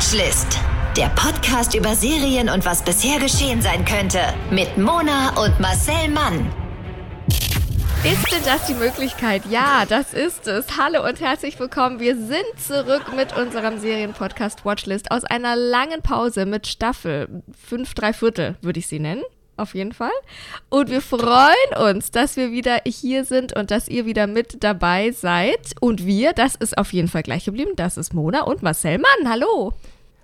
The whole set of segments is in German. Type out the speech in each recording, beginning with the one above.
Watchlist. Der Podcast über Serien und was bisher geschehen sein könnte. Mit Mona und Marcel Mann. Ist denn das die Möglichkeit? Ja, das ist es. Hallo und herzlich willkommen. Wir sind zurück mit unserem Serienpodcast Watchlist aus einer langen Pause mit Staffel 5, 3 Viertel, würde ich sie nennen auf jeden Fall. Und wir freuen uns, dass wir wieder hier sind und dass ihr wieder mit dabei seid. Und wir, das ist auf jeden Fall gleich geblieben, das ist Mona und Marcel Mann. Hallo.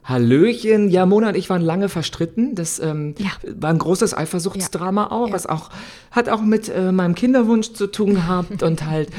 Hallöchen. Ja, Mona und ich waren lange verstritten. Das ähm, Ja. war ein großes Eifersuchtsdrama Ja. auch, Ja. was auch hat auch mit äh, meinem Kinderwunsch zu tun gehabt und halt,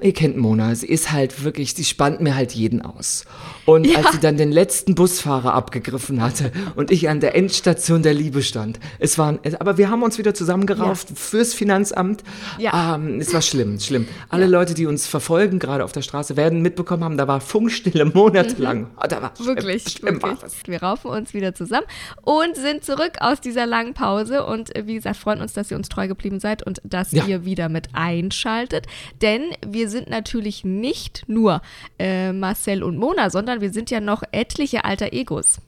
ihr kennt Mona, sie ist halt wirklich, sie spannt mir halt jeden aus. Und als sie dann den letzten Busfahrer abgegriffen hatte und ich an der Endstation der Liebe stand, es waren, aber wir haben uns wieder zusammengerauft fürs Finanzamt. Ja. Ähm, es war schlimm, schlimm. Alle Leute, die uns verfolgen, gerade auf der Straße, werden mitbekommen haben, da war Funkstille monatelang. Ah, Da war Mhm. Wirklich, schlimm wirklich. Das. Wir raufen uns wieder zusammen und sind zurück aus dieser langen Pause. Und äh, wie gesagt, freuen uns, dass ihr uns treu geblieben seid und dass Ja. ihr wieder mit einschaltet. Denn wir sind natürlich nicht nur äh, Marcel und Mona, sondern wir sind ja noch etliche alter Egos.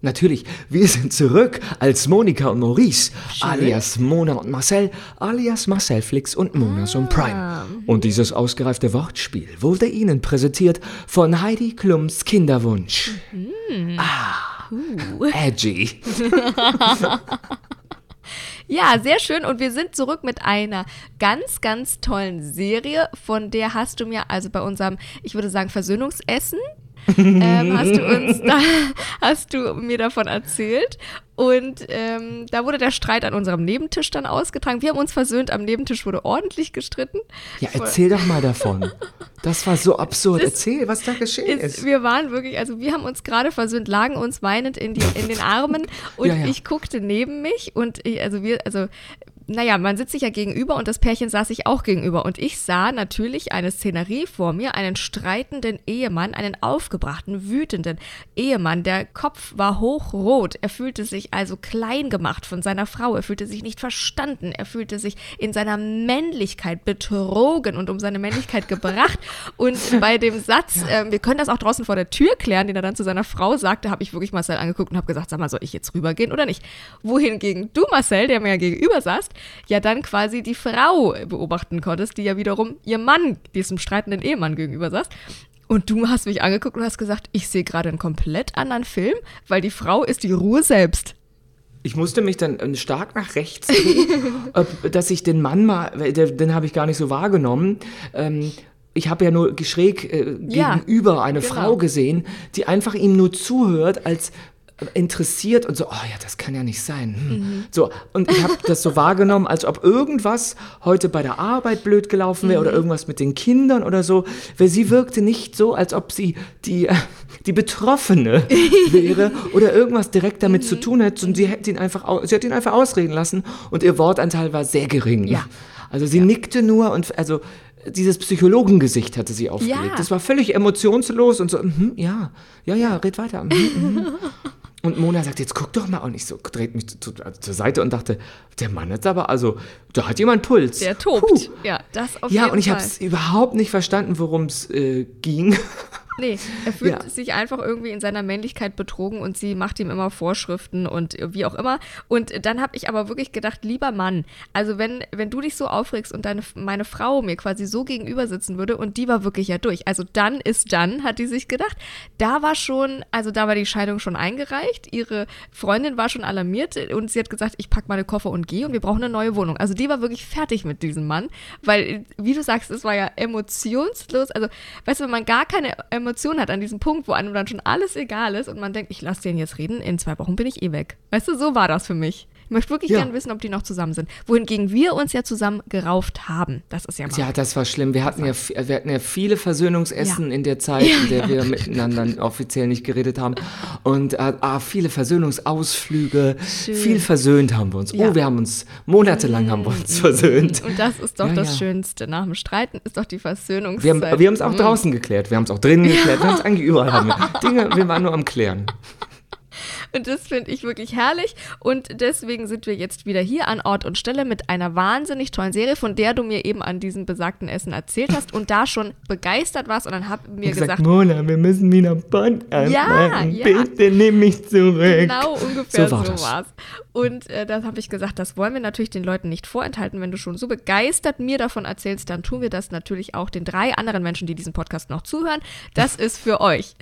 Natürlich, wir sind zurück als Monika und Maurice, alias Mona und Marcel, alias Marcel Flix und Monas und Prime. Und dieses ausgereifte Wortspiel wurde Ihnen präsentiert von Heidi Klums Kinderwunsch. Ah, edgy. Ja, sehr schön. Und wir sind zurück mit einer ganz, ganz tollen Serie, von der hast du mir also bei unserem, ich würde sagen, Versöhnungsessen, ähm, hast du uns da, hast du mir davon erzählt. Und ähm, da wurde der Streit an unserem Nebentisch dann ausgetragen. Wir haben uns versöhnt, am Nebentisch wurde ordentlich gestritten. Ja, erzähl doch mal davon. Das war so absurd. Erzähl, was da geschehen Ist, ist. wir waren wirklich, also wir haben uns gerade versöhnt, lagen uns weinend in, die, in den Armen und Ja, ja. ich guckte neben mich und ich, also wir, also naja, man sitzt sich ja gegenüber und das Pärchen saß sich auch gegenüber. Und ich sah natürlich eine Szenerie vor mir, einen streitenden Ehemann, einen aufgebrachten, wütenden Ehemann. Der Kopf war hochrot, er fühlte sich also klein gemacht von seiner Frau, er fühlte sich nicht verstanden, er fühlte sich in seiner Männlichkeit betrogen und um seine Männlichkeit gebracht. Und bei dem Satz, ähm, wir können das auch draußen vor der Tür klären, den er dann zu seiner Frau sagte, habe ich wirklich Marcel angeguckt und habe gesagt, sag mal, soll ich jetzt rübergehen oder nicht? Wohingegen du, Marcel, der mir ja gegenüber saßt, ja dann quasi die Frau beobachten konntest, die ja wiederum ihr Mann, diesem streitenden Ehemann gegenüber saß. Und du hast mich angeguckt und hast gesagt, ich sehe gerade einen komplett anderen Film, weil die Frau ist die Ruhe selbst. Ich musste mich dann äh, stark nach rechts drehen, dass ich den Mann mal, den habe ich gar nicht so wahrgenommen. Ähm, ich habe ja nur schräg äh, Ja, gegenüber eine genau. Frau gesehen, die einfach ihm nur zuhört als interessiert und so, oh ja, das kann ja nicht sein. Hm. Mhm. So, und ich habe das so wahrgenommen, als ob irgendwas heute bei der Arbeit blöd gelaufen wäre Mhm. oder irgendwas mit den Kindern oder so. Weil sie wirkte nicht so, als ob sie die, die Betroffene wäre oder irgendwas direkt damit Mhm. zu tun hätte. Und sie, hätte ihn einfach, sie hat ihn einfach ausreden lassen und ihr Wortanteil war sehr gering. Ja. Also sie nickte nur und also dieses Psychologengesicht hatte sie aufgelegt. Ja. Das war völlig emotionslos und so, mhm, ja, ja, ja, red weiter. Mhm, mhm. Und Mona sagt, jetzt guck doch mal. Und ich so dreht mich zu, also zur Seite und dachte, der Mann hat aber, also, da hat jemand Puls. Der tobt. Puh. Ja, das auf Ja, jeden und ich Fall. habe es überhaupt nicht verstanden, worum es äh, ging. Nee, er fühlt Ja. sich einfach irgendwie in seiner Männlichkeit betrogen und sie macht ihm immer Vorschriften und wie auch immer. Und dann habe ich aber wirklich gedacht, lieber Mann, also wenn, wenn du dich so aufregst und deine, meine Frau mir quasi so gegenüber sitzen würde und die war wirklich ja durch, also dann ist dann, hat die sich gedacht, da war schon, also da war die Scheidung schon eingereicht, ihre Freundin war schon alarmiert und sie hat gesagt, ich packe meine Koffer und gehe und wir brauchen eine neue Wohnung. Also die war wirklich fertig mit diesem Mann, weil, wie du sagst, es war ja emotionslos, also weißt du, wenn man gar keine Emotion hat an diesem Punkt, wo einem dann schon alles egal ist und man denkt, ich lasse den jetzt reden, in zwei Wochen bin ich eh weg. Weißt du, so war das für mich. Ich möchte wirklich Ja. gerne wissen, ob die noch zusammen sind. Wohingegen wir uns ja zusammen gerauft haben. Das ist ja mal. Ja, das war schlimm. Wir hatten ja, wir hatten ja viele Versöhnungsessen Ja. in der Zeit, in der wir miteinander offiziell nicht geredet haben. Und äh, ah, viele Versöhnungsausflüge. Schön. Viel versöhnt haben wir uns. Oh, wir haben uns, monatelang haben wir uns versöhnt. Und das ist doch das. Schönste. Nach dem Streiten ist doch die Versöhnungszeit. Wir haben wir haben es auch draußen geklärt, wir haben es auch drinnen geklärt, wir haben es eigentlich überall haben wir Dinge, wir waren nur am Klären. Und das finde ich wirklich herrlich. Und deswegen sind wir jetzt wieder hier an Ort und Stelle mit einer wahnsinnig tollen Serie, von der du mir eben an diesem besagten Essen erzählt hast und da schon begeistert warst. Und dann hab mir gesagt, gesagt, Mona, wir müssen wieder Podcast Ja, machen. ja. Bitte nimm mich zurück. Genau, ungefähr So so, war das. war's. Und äh, dann habe ich gesagt, das wollen wir natürlich den Leuten nicht vorenthalten. Wenn du schon so begeistert mir davon erzählst, dann tun wir das natürlich auch den drei anderen Menschen, die diesen Podcast noch zuhören. Das ist für euch.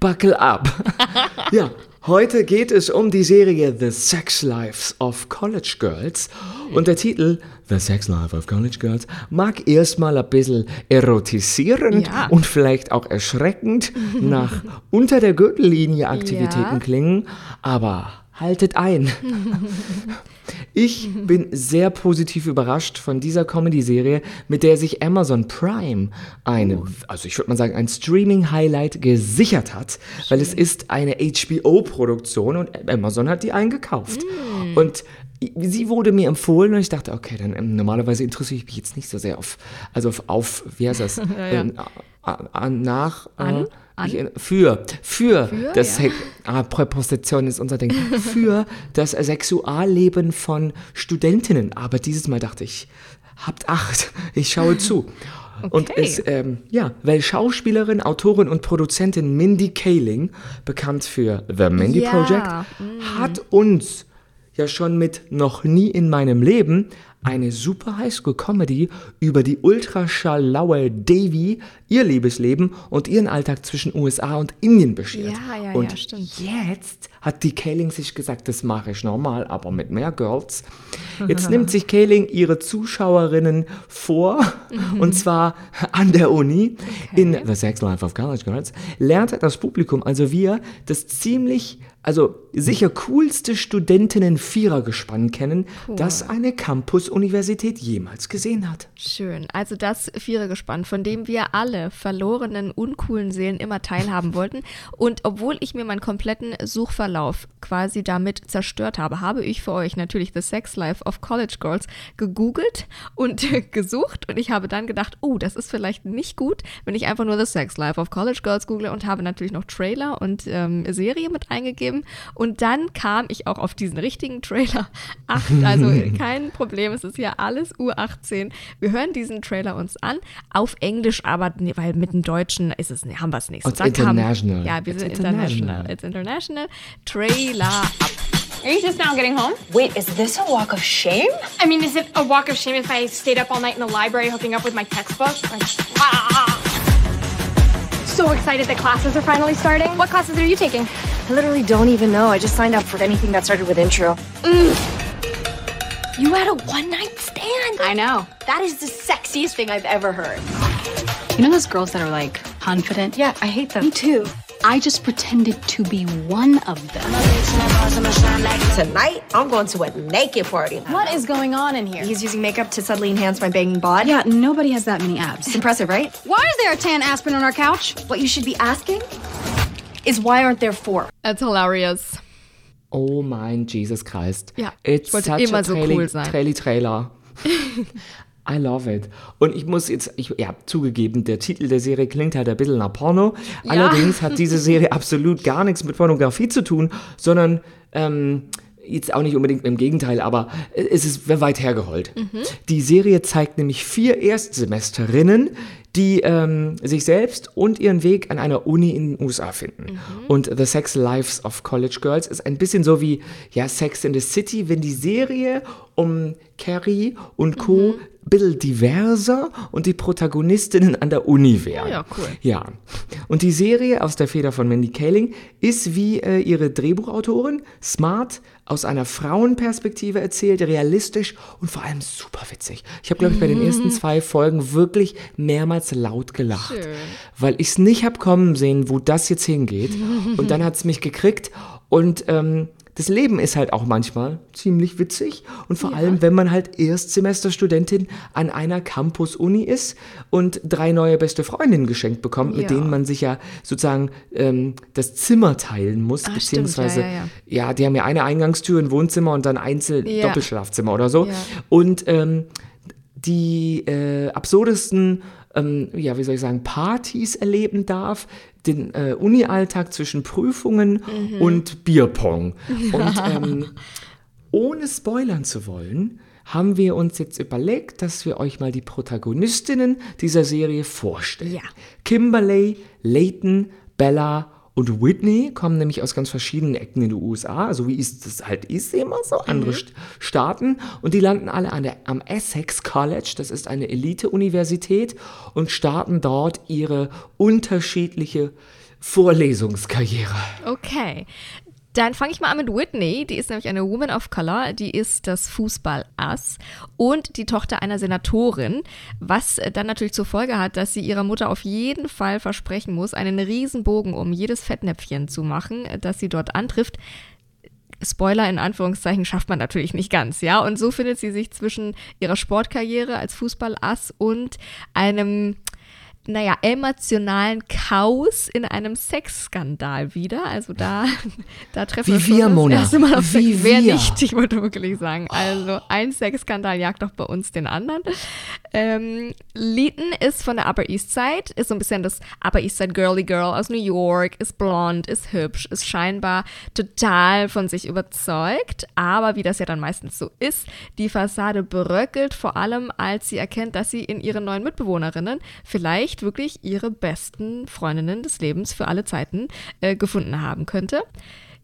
Buckle up. ja, heute geht es um die Serie The Sex Lives of College Girls. Und der Titel The Sex Life of College Girls mag erstmal ein bisschen erotisierend Ja. und vielleicht auch erschreckend nach unter der Gürtellinie Aktivitäten Ja. klingen, aber haltet ein. Ich bin sehr positiv überrascht von dieser Comedy-Serie, mit der sich Amazon Prime eine, also ich würde mal sagen, ein Streaming-Highlight gesichert hat, weil es ist eine HBO-Produktion und Amazon hat die eingekauft. Und sie wurde mir empfohlen und ich dachte, okay, dann ähm, normalerweise interessiere ich mich jetzt nicht so sehr auf, also auf, auf wie heißt das, Ähm, a- a- nach, An? Äh, ich, für, für, Für, das ja. Ah, Präposition ist unser Ding, für das Sexualleben von Studentinnen. Aber dieses Mal dachte ich, habt Acht, ich schaue zu. Und Okay. es, ähm, ja, weil Schauspielerin, Autorin und Produzentin Mindy Kaling, bekannt für The Mindy Ja, Project, hat uns ja schon mit Noch nie in meinem Leben eine super Highschool-Comedy über die ultrascharlaue Davy, ihr Liebesleben und ihren Alltag zwischen USA und Indien beschert. Ja, ja, ja, und stimmt. jetzt hat die Kaling sich gesagt, das mache ich normal, aber mit mehr Girls. Jetzt nimmt sich Kaling ihre Zuschauerinnen vor, und zwar an der Uni in The Sex Life of College Girls, lernt das Publikum, also wir, das ziemlich, also sicher coolste Studentinnen-Vierergespann kennen, das eine Campus-Universität jemals gesehen hat. Schön. Also das Vierergespann, von dem wir alle verlorenen, uncoolen Seelen immer teilhaben wollten. Und obwohl ich mir meinen kompletten Suchverlauf quasi damit zerstört habe, habe ich für euch natürlich The Sex Life of College Girls gegoogelt und gesucht. Und ich habe dann gedacht, oh, das ist vielleicht nicht gut, wenn ich einfach nur The Sex Life of College Girls google und habe natürlich noch Trailer und ähm, Serie mit eingegeben. Und dann kam ich auch auf diesen richtigen Trailer. Ach, also kein Problem, es ist ja alles U18. Wir hören diesen Trailer uns an, auf Englisch, aber nee, weil mit dem Deutschen ist es, haben wir es nicht. So, It's da kam- international. ja, wir It's sind international. international. It's international. Trailer ab. Are you just now getting home? Wait, is this a walk of shame? I mean, is it a walk of shame if I stayed up all night in the library hooking up with my textbook? Like, ah! So excited that classes are finally starting. What classes are you taking? I literally don't even know. I just signed up for anything that started with intro. You had a one night stand. I know. That is the sexiest thing I've ever heard. You know those girls that are like confident? Yeah, I hate them. Me too. I just pretended to be one of them. Tonight, I'm going to a naked party. What is going on in here? He's using makeup to subtly enhance my banging bod. Yeah, nobody has that many abs. It's impressive, right? Why is there a tan aspirin on our couch? What you should be asking is why aren't there four? That's hilarious. Oh mein Jesus Christ. Ja, It's ich wollte such immer a so traili- cool sein. Trailer. I love it. Und ich muss jetzt, ich, ja, zugegeben, der Titel der Serie klingt halt ein bisschen nach Porno. Allerdings hat diese Serie absolut gar nichts mit Pornografie zu tun, sondern ähm, jetzt auch nicht unbedingt im Gegenteil, aber es ist weit hergeholt. Die Serie zeigt nämlich vier Erstsemesterinnen, die ähm, sich selbst und ihren Weg an einer Uni in den USA finden. Und The Sex Lives of College Girls ist ein bisschen so wie ja, Sex in the City, wenn die Serie um Carrie und Co. ein bisschen diverser und die Protagonistinnen an der Uni wären. Ja, cool. Ja. Und die Serie aus der Feder von Mandy Kaling ist wie äh, ihre Drehbuchautorin smart, aus einer Frauenperspektive erzählt, realistisch und vor allem super witzig. Ich habe, glaube ich, bei den ersten zwei Folgen wirklich mehrmals laut gelacht, weil ich es nicht habe kommen sehen, wo das jetzt hingeht. Und dann hat es mich gekriegt und ähm, das Leben ist halt auch manchmal ziemlich witzig und vor allem, wenn man halt Erstsemesterstudentin an einer Campus-Uni ist und drei neue beste Freundinnen geschenkt bekommt, mit Ja. denen man sich ja sozusagen ähm, das Zimmer teilen muss, stimmt, beziehungsweise ja, ja, ja. ja, die haben ja eine Eingangstür, ein Wohnzimmer und dann einzeln Ja. Doppelschlafzimmer oder so. Ja. Und ähm, die äh, absurdesten, ähm, ja, wie soll ich sagen, Partys erleben darf, den äh, Uni-Alltag zwischen Prüfungen und Bierpong. Und ähm, ohne spoilern zu wollen, haben wir uns jetzt überlegt, dass wir euch mal die Protagonistinnen dieser Serie vorstellen. Ja. Kimberly, Leighton, Bella und Whitney kommen nämlich aus ganz verschiedenen Ecken in den USA, also wie es das halt ist, immer so, andere St- Staaten. Und die landen alle an der, am Essex College, das ist eine Elite-Universität, und starten dort ihre unterschiedliche Vorlesungskarriere. Okay. Dann fange ich mal an mit Whitney. Die ist nämlich eine Woman of Color. Die ist das Fußball-Ass und die Tochter einer Senatorin, was äh, dann natürlich zur Folge hat, dass sie ihrer Mutter auf jeden Fall versprechen muss, einen Riesenbogen um jedes Fettnäpfchen zu machen, äh, das sie dort antrifft. Spoiler in Anführungszeichen schafft man natürlich nicht ganz, ja. Und so findet sie sich zwischen ihrer Sportkarriere als Fußballass und einem, naja, emotionalen Chaos in einem Sexskandal wieder. Also da, da treffen Wie wir schon das erste Mal auf Wie Sex. Wer wir. nicht, ich wollte wirklich sagen. Also ein Sexskandal jagt doch bei uns den anderen. Ähm, Leighton ist von der Upper East Side, ist so ein bisschen das Upper East Side Girly Girl aus New York, ist blond, ist hübsch, ist scheinbar total von sich überzeugt. Aber wie das ja dann meistens so ist, die Fassade bröckelt vor allem, als sie erkennt, dass sie in ihren neuen Mitbewohnerinnen vielleicht wirklich ihre besten Freundinnen des Lebens für alle Zeiten äh, gefunden haben könnte.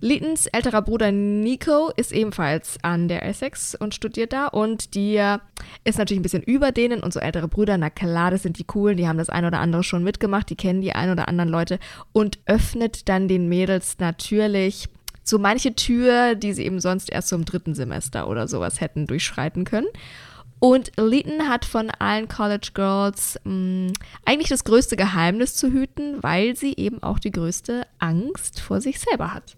Leetons älterer Bruder Nico ist ebenfalls an der Essex und studiert da und die ist natürlich ein bisschen über denen und so ältere Brüder, na klar, das sind die coolen, die haben das ein oder andere schon mitgemacht, die kennen die ein oder anderen Leute und öffnet dann den Mädels natürlich so manche Tür, die sie eben sonst erst so im dritten Semester oder sowas hätten durchschreiten können. Und Leighton hat von allen College Girls mh, eigentlich das größte Geheimnis zu hüten, weil sie eben auch die größte Angst vor sich selber hat.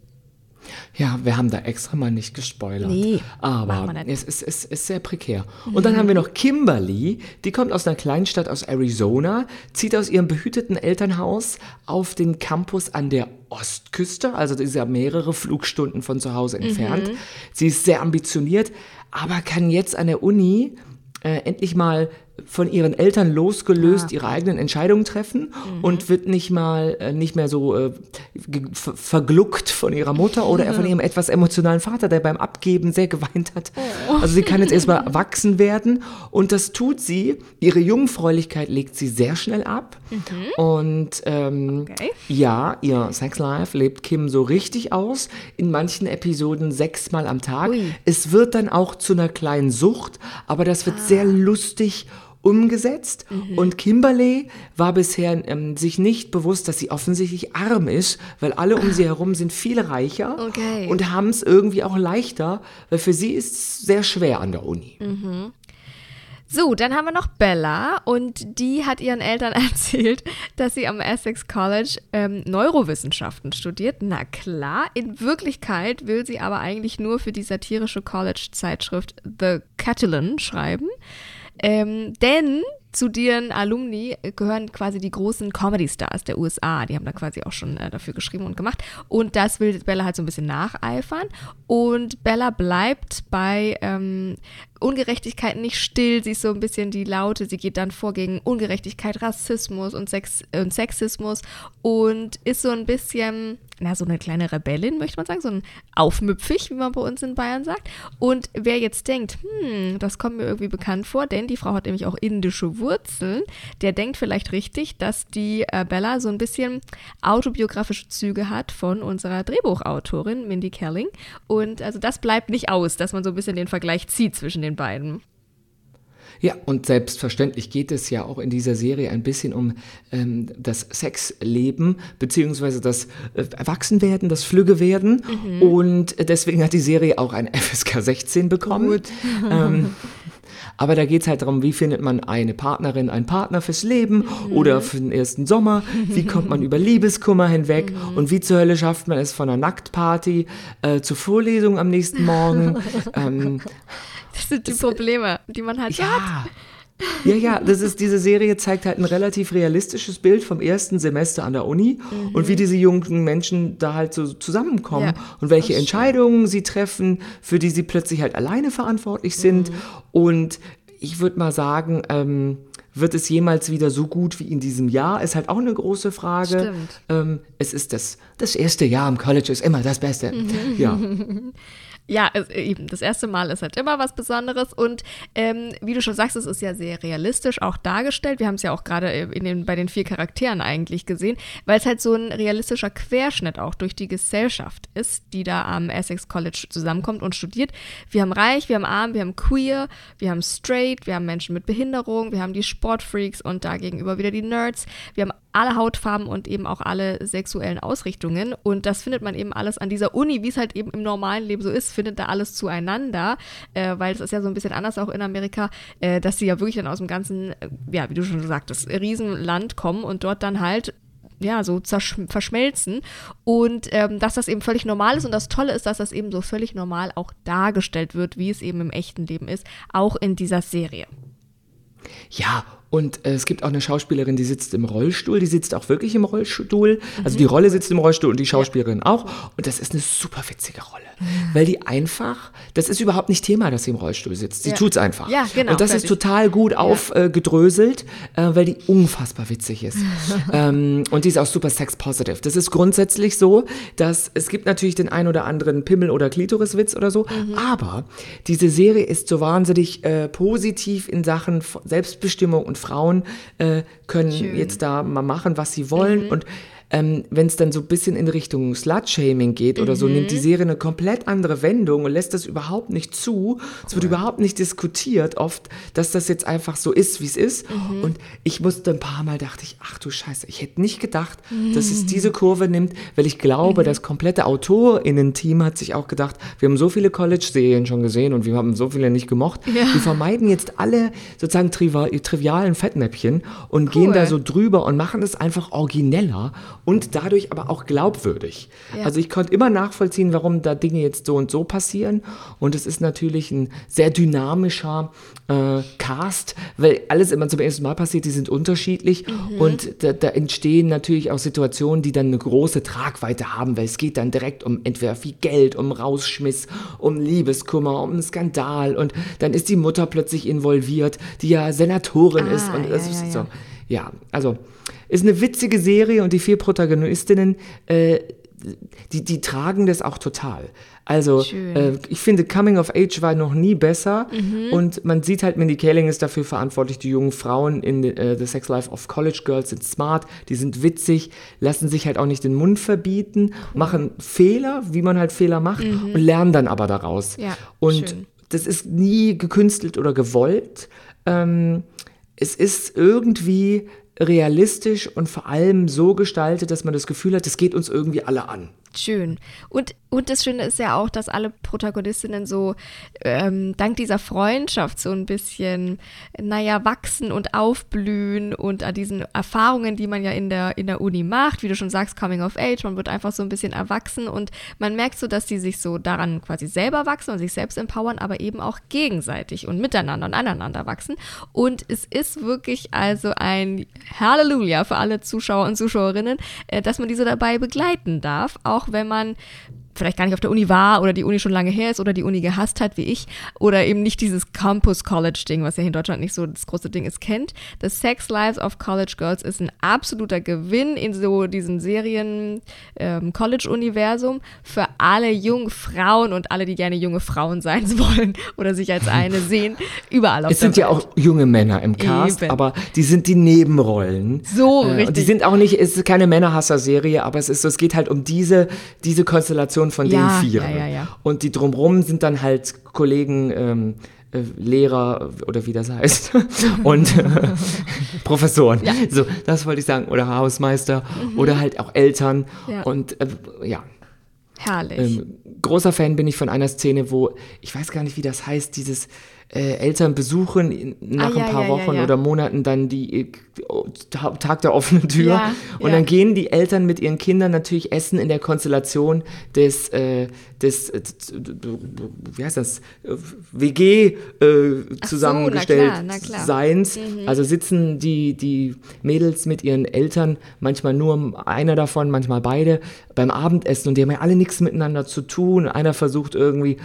Ja, wir haben da extra mal nicht gespoilert. Nee, aber nicht. es ist, es ist sehr prekär. Und dann haben wir noch Kimberly, die kommt aus einer kleinen Stadt aus Arizona, zieht aus ihrem behüteten Elternhaus auf den Campus an der Ostküste, also das ist ja mehrere Flugstunden von zu Hause entfernt. Sie ist sehr ambitioniert, aber kann jetzt an der Uni äh, endlich mal von ihren Eltern losgelöst ihre eigenen Entscheidungen treffen und wird nicht mal äh, nicht mehr so äh, vergluckt von ihrer Mutter oder von ihrem etwas emotionalen Vater, der beim Abgeben sehr geweint hat. Also sie kann jetzt erstmal erwachsen werden und das tut sie. Ihre Jungfräulichkeit legt sie sehr schnell ab und ähm, Okay. ja, ihr Sexlife lebt Kim so richtig aus. In manchen Episoden sechsmal am Tag. Ui. Es wird dann auch zu einer kleinen Sucht, aber das wird sehr lustig umgesetzt. Und Kimberly war bisher ähm, sich nicht bewusst, dass sie offensichtlich arm ist, weil alle um sie herum sind viel reicher Okay. und haben es irgendwie auch leichter, weil für sie ist es sehr schwer an der Uni. So, dann haben wir noch Bella und die hat ihren Eltern erzählt, dass sie am Essex College ähm, Neurowissenschaften studiert. Na klar, in Wirklichkeit will sie aber eigentlich nur für die satirische College-Zeitschrift The Catalan schreiben. Ähm, denn zu deren Alumni gehören quasi die großen Comedy-Stars der USA. Die haben da quasi auch schon äh, dafür geschrieben und gemacht. Und das will Bella halt so ein bisschen nacheifern. Und Bella bleibt bei ähm, Ungerechtigkeiten nicht still. Sie ist so ein bisschen die Laute. Sie geht dann vor gegen Ungerechtigkeit, Rassismus und, Sex und Sexismus und ist so ein bisschen, na, so eine kleine Rebellin, möchte man sagen. So ein Aufmüpfig, wie man bei uns in Bayern sagt. Und wer jetzt denkt, hm, das kommt mir irgendwie bekannt vor, denn die Frau hat nämlich auch indische Wurzeln, der denkt vielleicht richtig, dass die äh, Bella so ein bisschen autobiografische Züge hat von unserer Drehbuchautorin Mindy Kelling. Und also das bleibt nicht aus, dass man so ein bisschen den Vergleich zieht zwischen den beiden. Ja, und selbstverständlich geht es ja auch in dieser Serie ein bisschen um ähm, das Sexleben, beziehungsweise das äh, Erwachsenwerden, das Flüggewerden. Und deswegen hat die Serie auch ein FSK 16 bekommen. Ähm, aber da geht es halt darum, wie findet man eine Partnerin, einen Partner fürs Leben oder für den ersten Sommer, wie kommt man über Liebeskummer hinweg? Und wie zur Hölle schafft man es von einer Nacktparty äh, zur Vorlesung am nächsten Morgen. ähm, Das sind die Probleme, die man halt so hat. Ja. Ja, das ist, diese Serie zeigt halt ein relativ realistisches Bild vom ersten Semester an der Uni und wie diese jungen Menschen da halt so zusammenkommen Ja, und welche Entscheidungen sie treffen, für die sie plötzlich halt alleine verantwortlich sind und ich würde mal sagen, ähm, wird es jemals wieder so gut wie in diesem Jahr? Ist halt auch eine große Frage. Stimmt. Ähm, es ist das, das erste Jahr im College ist immer das Beste. Ja. Ja, es, eben, das erste Mal ist halt immer was Besonderes und ähm, wie du schon sagst, es ist ja sehr realistisch auch dargestellt. Wir haben es ja auch gerade in den, bei den vier Charakteren eigentlich gesehen, weil es halt so ein realistischer Querschnitt auch durch die Gesellschaft ist, die da am Essex College zusammenkommt und studiert. Wir haben reich, wir haben arm, wir haben queer, wir haben straight, wir haben Menschen mit Behinderung, wir haben die Sportfreaks und dagegenüber wieder die Nerds. Wir haben alle Hautfarben und eben auch alle sexuellen Ausrichtungen. Und das findet man eben alles an dieser Uni, wie es halt eben im normalen Leben so ist, findet da alles zueinander, äh, weil es ist ja so ein bisschen anders auch in Amerika, äh, dass sie ja wirklich dann aus dem ganzen, äh, ja, wie du schon sagtest, Riesenland kommen und dort dann halt ja, so verschmelzen und ähm, dass das eben völlig normal ist und das Tolle ist, dass das eben so völlig normal auch dargestellt wird, wie es eben im echten Leben ist, auch in dieser Serie. Ja, und äh, es gibt auch eine Schauspielerin, die sitzt im Rollstuhl, die sitzt auch wirklich im Rollstuhl. Also die Rolle sitzt im Rollstuhl und die Schauspielerin auch. Und das ist eine super witzige Rolle. Weil die einfach, das ist überhaupt nicht Thema, dass sie im Rollstuhl sitzt. Sie Ja. tut's einfach. Ja, genau, Und das fertig. ist total gut aufgedröselt, äh, weil die unfassbar witzig ist. ähm, und die ist auch super sex-positive. Das ist grundsätzlich so, dass es gibt natürlich den ein oder anderen Pimmel- oder Klitoriswitz oder so, Mhm. aber diese Serie ist so wahnsinnig äh, positiv in Sachen Selbstbestimmung und Frauen äh, können jetzt da mal machen, was sie wollen. Und ähm, wenn es dann so ein bisschen in Richtung Slut-Shaming geht oder so, nimmt die Serie eine komplett andere Wendung und lässt das überhaupt nicht zu. Es wird überhaupt nicht diskutiert oft, dass das jetzt einfach so ist, wie es ist. Und ich musste ein paar Mal, dachte ich, ach du Scheiße, ich hätte nicht gedacht, dass es diese Kurve nimmt, weil ich glaube, das komplette AutorInnen-Team hat sich auch gedacht, wir haben so viele College-Serien schon gesehen und wir haben so viele nicht gemocht. Wir vermeiden jetzt alle sozusagen trivialen Fettnäpfchen und gehen da so drüber und machen es einfach origineller und dadurch aber auch glaubwürdig. Also ich konnte immer nachvollziehen, warum da Dinge jetzt so und so passieren. Und es ist natürlich ein sehr dynamischer äh, Cast, weil alles immer zum ersten Mal passiert, die sind unterschiedlich und da, da entstehen natürlich auch Situationen, die dann eine große Tragweite haben, weil es geht dann direkt um entweder viel Geld, um Rausschmiss, um Liebeskummer, um einen Skandal und dann ist die Mutter plötzlich involviert, die ja Senatorin ist und das ist so. Ja, also ist eine witzige Serie und die vier Protagonistinnen, äh, die, die tragen das auch total. Also äh, ich finde Coming of Age war noch nie besser und man sieht halt, Mindy Kaling ist dafür verantwortlich, die jungen Frauen in äh, The Sex Life of College Girls sind smart, die sind witzig, lassen sich halt auch nicht den Mund verbieten, machen Fehler, wie man halt Fehler macht und lernen dann aber daraus. Ja, und schön. das ist nie gekünstelt oder gewollt. Ähm, es ist irgendwie realistisch und vor allem so gestaltet, dass man das Gefühl hat, es geht uns irgendwie alle an. Schön. Und, und das Schöne ist ja auch, dass alle Protagonistinnen so ähm, dank dieser Freundschaft so ein bisschen, naja, wachsen und aufblühen und an diesen Erfahrungen, die man ja in der, in der Uni macht, wie du schon sagst, Coming of Age, man wird einfach so ein bisschen erwachsen und man merkt so, dass die sich so daran quasi selber wachsen und sich selbst empowern, aber eben auch gegenseitig und miteinander und aneinander wachsen. Und es ist wirklich also ein Halleluja für alle Zuschauer und Zuschauerinnen, äh, dass man diese dabei begleiten darf, auch wenn man vielleicht gar nicht auf der Uni war oder die Uni schon lange her ist oder die Uni gehasst hat wie ich oder eben nicht dieses Campus College Ding, was ja hier in Deutschland nicht so das große Ding ist, kennt. The Sex Lives of College Girls ist ein absoluter Gewinn in so diesem Serien ähm, College Universum für alle jungen Frauen und alle, die gerne junge Frauen sein wollen oder sich als eine sehen, überall auf Es sind der ja Welt. auch junge Männer im Cast, Eben. aber die sind die Nebenrollen. So, Äh, Und die richtig. sind auch nicht, es ist keine Männerhasser-Serie, aber es ist so, es geht halt um diese, diese Konstellation von Ja, den Vieren. ja, ja, ja. Und die drumrum sind dann halt Kollegen, ähm, äh, Lehrer oder wie das heißt und äh, Professoren. So, das wollte ich sagen. Oder Hausmeister oder halt auch Eltern. Mhm. Ja. Und äh, ja, Herrlich. ähm, großer Fan bin ich von einer Szene, wo, ich weiß gar nicht, wie das heißt, dieses äh, Eltern besuchen in- nach Ah, ja, ein paar ja, Wochen ja. oder Monaten dann die äh, Ta- Tag der offenen Tür. Und dann gehen die Eltern mit ihren Kindern natürlich essen in der Konstellation des, äh, des äh, wie heißt das, äh, WG äh, zusammengestellt na klar, na klar. Seins. Also sitzen die, die Mädels mit ihren Eltern, manchmal nur einer davon, manchmal beide, beim Abendessen und die haben ja alle nichts miteinander zu tun. Einer versucht irgendwie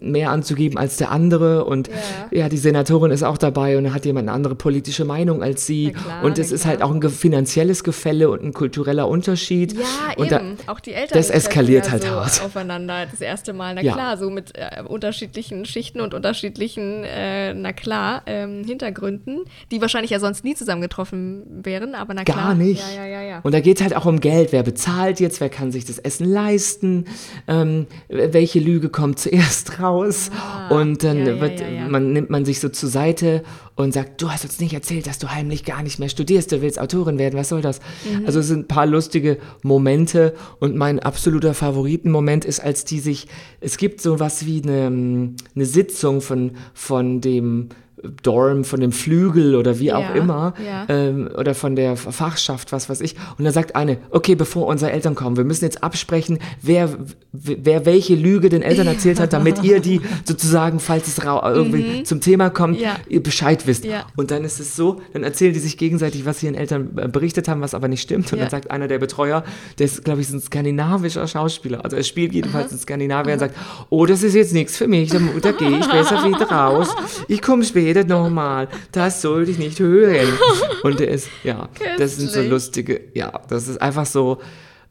mehr anzugeben als der andere und ja. die Senatorin ist auch dabei und hat jemand eine andere politische Meinung als sie. klar, und es ist halt auch ein finanzielles Gefälle und ein kultureller Unterschied. Ja, und eben. auch die Eltern. das treffen eskaliert ja halt so hart. aufeinander das erste Mal. Na Ja. klar, so mit äh, unterschiedlichen Schichten und unterschiedlichen, äh, na klar, ähm, Hintergründen, die wahrscheinlich ja sonst nie zusammengetroffen wären, aber na klar. Gar nicht. Ja, ja, ja, ja. Und da geht es halt auch um Geld. Wer bezahlt jetzt? Wer kann sich das Essen leisten? Ähm, welche Lüge kommt zuerst raus? und dann Ah, ja, ja, wird, ja, ja. Man, nimmt man sich so zur Seite und sagt, du hast uns nicht erzählt, dass du heimlich gar nicht mehr studierst, du willst Autorin werden, was soll das? Mhm. Also es sind ein paar lustige Momente und mein absoluter Favoritenmoment ist, als die sich, es gibt sowas wie eine, eine Sitzung von, von dem Dorm, von dem Flügel oder wie auch Ja, immer, ja. ähm, oder von der Fachschaft, was weiß ich. Und da sagt eine, okay, bevor unsere Eltern kommen, wir müssen jetzt absprechen, wer, wer welche Lüge den Eltern erzählt hat, damit ihr die sozusagen, falls es irgendwie zum Thema kommt, Mhm. Ihr Bescheid wisst. Und dann ist es so, dann erzählen die sich gegenseitig, was ihren Eltern äh, berichtet haben, was aber nicht stimmt. Und dann sagt einer der Betreuer, der ist, glaube ich, ein skandinavischer Schauspieler, also er spielt jedenfalls in Skandinavien und sagt, oh, das ist jetzt nichts für mich, da, da gehe ich besser wieder raus. Ich komme später nochmal. Das sollte ich nicht hören. Und der ist, ja, das sind so Köstlich. lustige, ja, das ist einfach so,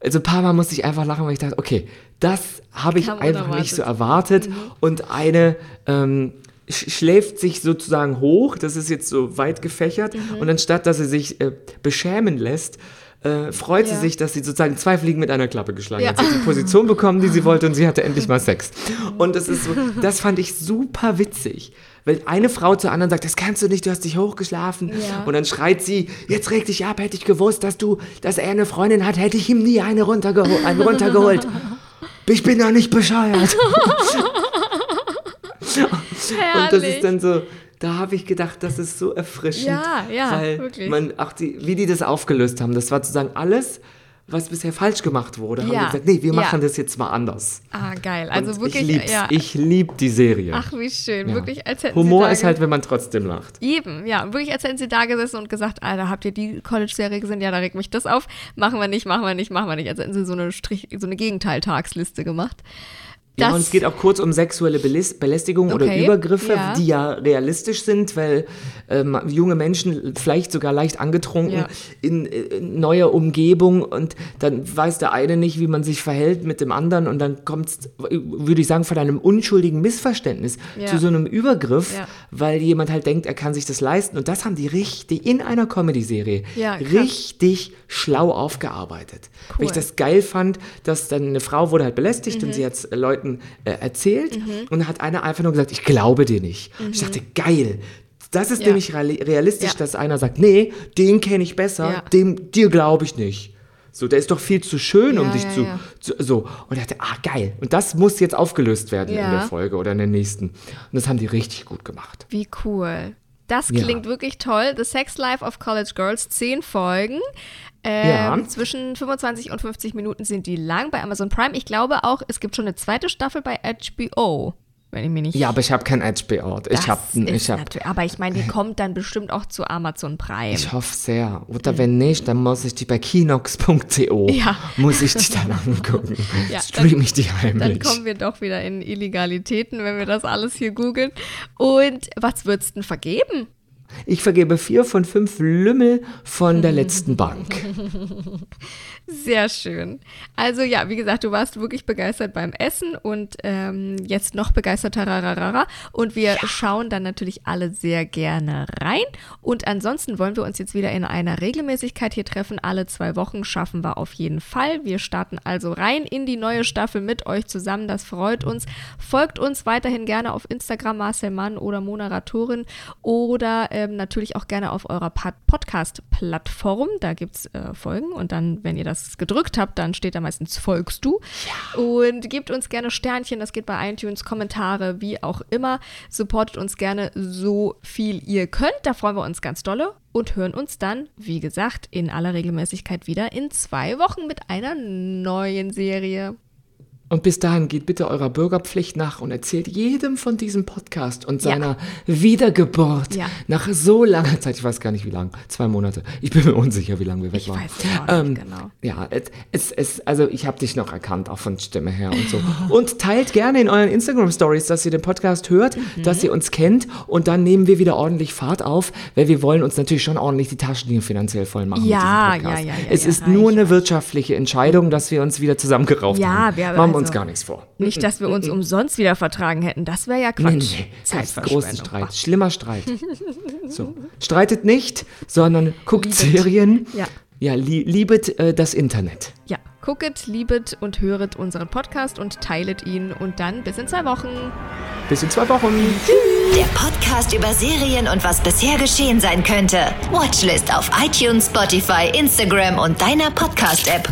also ein paar Mal musste ich einfach lachen, weil ich dachte, okay, das habe ich Kam einfach nicht so erwartet. Und eine ähm, sch schläft sich sozusagen hoch, das ist jetzt so weit gefächert. Mhm. Und anstatt, dass sie sich äh, beschämen lässt, äh, freut sie Ja. sich, dass sie sozusagen zwei Fliegen mit einer Klappe geschlagen Ja. hat. Sie hat die Position bekommen, die sie wollte und sie hatte endlich mal Sex. Und das ist so, das fand ich super witzig. Weil eine Frau zur anderen sagt, das kannst du nicht, du hast dich hochgeschlafen. Ja. Und dann schreit sie, jetzt reg dich ab, hätte ich gewusst, dass du, dass er eine Freundin hat, hätte ich ihm nie eine runtergeholt. Eine runtergeholt. Ich bin doch nicht bescheuert. Und das ist dann so, da habe ich gedacht, das ist so erfrischend. Ja, ja, weil wirklich. Man, auch die, wie die das aufgelöst haben, das war sozusagen alles, was bisher falsch gemacht wurde. Haben Ja, gesagt, nee, wir ja. machen das jetzt mal anders. Ah, geil. Also Und wirklich, ich lieb's. ja. Ich lieb die Serie. Ach, wie schön. Ja. Wirklich, als hätten Humor ist halt, wenn man trotzdem lacht. Eben, ja. Wirklich, als hätten sie da gesessen und gesagt, Alter, habt ihr die College-Serie gesehen? Ja, da regt mich das auf. Machen wir nicht, machen wir nicht, machen wir nicht. Als hätten sie so eine Strich, so eine Gegenteiltagsliste gemacht. Ja, Das- und es geht auch kurz um sexuelle Belästigung oder Okay, Übergriffe, ja. die ja realistisch sind, weil ähm, junge Menschen vielleicht sogar leicht angetrunken Ja. in, in neuer Umgebung und dann weiß der eine nicht, wie man sich verhält mit dem anderen und dann kommt es, würde ich sagen, von einem unschuldigen Missverständnis Ja. zu so einem Übergriff, weil jemand halt denkt, er kann sich das leisten und das haben die richtig in einer Comedy-Serie richtig schlau aufgearbeitet. Weil ich das geil fand, dass dann eine Frau wurde halt belästigt Mhm. und sie hat Leuten äh, erzählt und dann hat einer einfach nur gesagt, ich glaube dir nicht. Ich dachte, geil. Das ist Mhm. Ja. nämlich reali- realistisch, Ja. dass einer sagt, nee, den kenne ich besser, Ja. dem, dir glaube ich nicht. So, der ist doch viel zu schön, um Ja, dich ja, zu, ja. zu. So. Und er dachte, ah, geil. Und das muss jetzt aufgelöst werden in Ja. der Folge oder in der nächsten. Und das haben die richtig gut gemacht. Wie cool. Das Ja. klingt wirklich toll. The Sex Life of College Girls, zehn Folgen. Ähm, Ja. Zwischen 25 und 50 Minuten sind die lang bei Amazon Prime. Ich glaube auch, es gibt schon eine zweite Staffel bei HBO, wenn ich mir nicht. Ja, aber ich habe kein HBO. Ich Das ist ich hab, Aber ich meine, die kommt dann bestimmt auch zu Amazon Prime. Ich hoffe sehr. Oder wenn nicht, dann muss ich die bei kinox.co, Ja. muss ich die dann angucken. Ja, Stream ich die Dann heimlich. kommen wir doch wieder in Illegalitäten, wenn wir das alles hier googeln. Und was würdest du denn vergeben? Ich vergebe vier von fünf Lümmel von der letzten Bank. Sehr schön. Also ja, wie gesagt, du warst wirklich begeistert beim Essen und ähm, jetzt noch begeisterter. Rararara. Und wir schauen dann natürlich alle sehr gerne rein. Und ansonsten wollen wir uns jetzt wieder in einer Regelmäßigkeit hier treffen. Alle zwei Wochen schaffen wir auf jeden Fall. Wir starten also rein in die neue Staffel mit euch zusammen. Das freut uns. Folgt uns weiterhin gerne auf Instagram Marcel Mann oder Moderatorin oder ähm, natürlich auch gerne auf eurer Pod- Podcast-Plattform. Da gibt es äh, Folgen und dann, wenn ihr das gedrückt habt, dann steht da meistens folgst du. Und gebt uns gerne Sternchen, das geht bei iTunes, Kommentare, wie auch immer. Supportet uns gerne so viel ihr könnt. Da freuen wir uns ganz dolle und hören uns dann, wie gesagt, in aller Regelmäßigkeit wieder in zwei Wochen mit einer neuen Serie. Und bis dahin geht bitte eurer Bürgerpflicht nach und erzählt jedem von diesem Podcast und Ja. seiner Wiedergeburt Ja. nach so langer Zeit. Ich weiß gar nicht wie lang. Zwei Monate. Ich bin mir unsicher, wie lange wir weg Ich waren. weiß auch nicht genau. Ja, es, es, also ich habe dich noch erkannt, auch von Stimme her und so. Und teilt gerne in euren Instagram-Stories, dass ihr den Podcast hört, Mhm. dass ihr uns kennt und dann nehmen wir wieder ordentlich Fahrt auf, weil wir wollen uns natürlich schon ordentlich die Taschen finanziell voll machen Ja, mit diesem Podcast. ja, ja, ja, Es ja, ist nur eine wirtschaftliche Entscheidung, dass wir uns wieder zusammengerauft Ja, haben. wir- Machen wir uns also- gar nichts vor. Nicht, dass wir uns umsonst wieder vertragen hätten. Das wäre ja Quatsch. Nee, nee, das ist Zeitverschwendung. großen Streit. Schlimmer Streit. So. Streitet nicht, sondern guckt Serien. Ja. Ja, li liebet äh, das Internet. Ja, gucket, liebet und höret unseren Podcast und teilet ihn und dann bis in zwei Wochen. Bis in zwei Wochen. Der Podcast über Serien und was bisher geschehen sein könnte. Watchlist auf iTunes, Spotify, Instagram und deiner Podcast-App.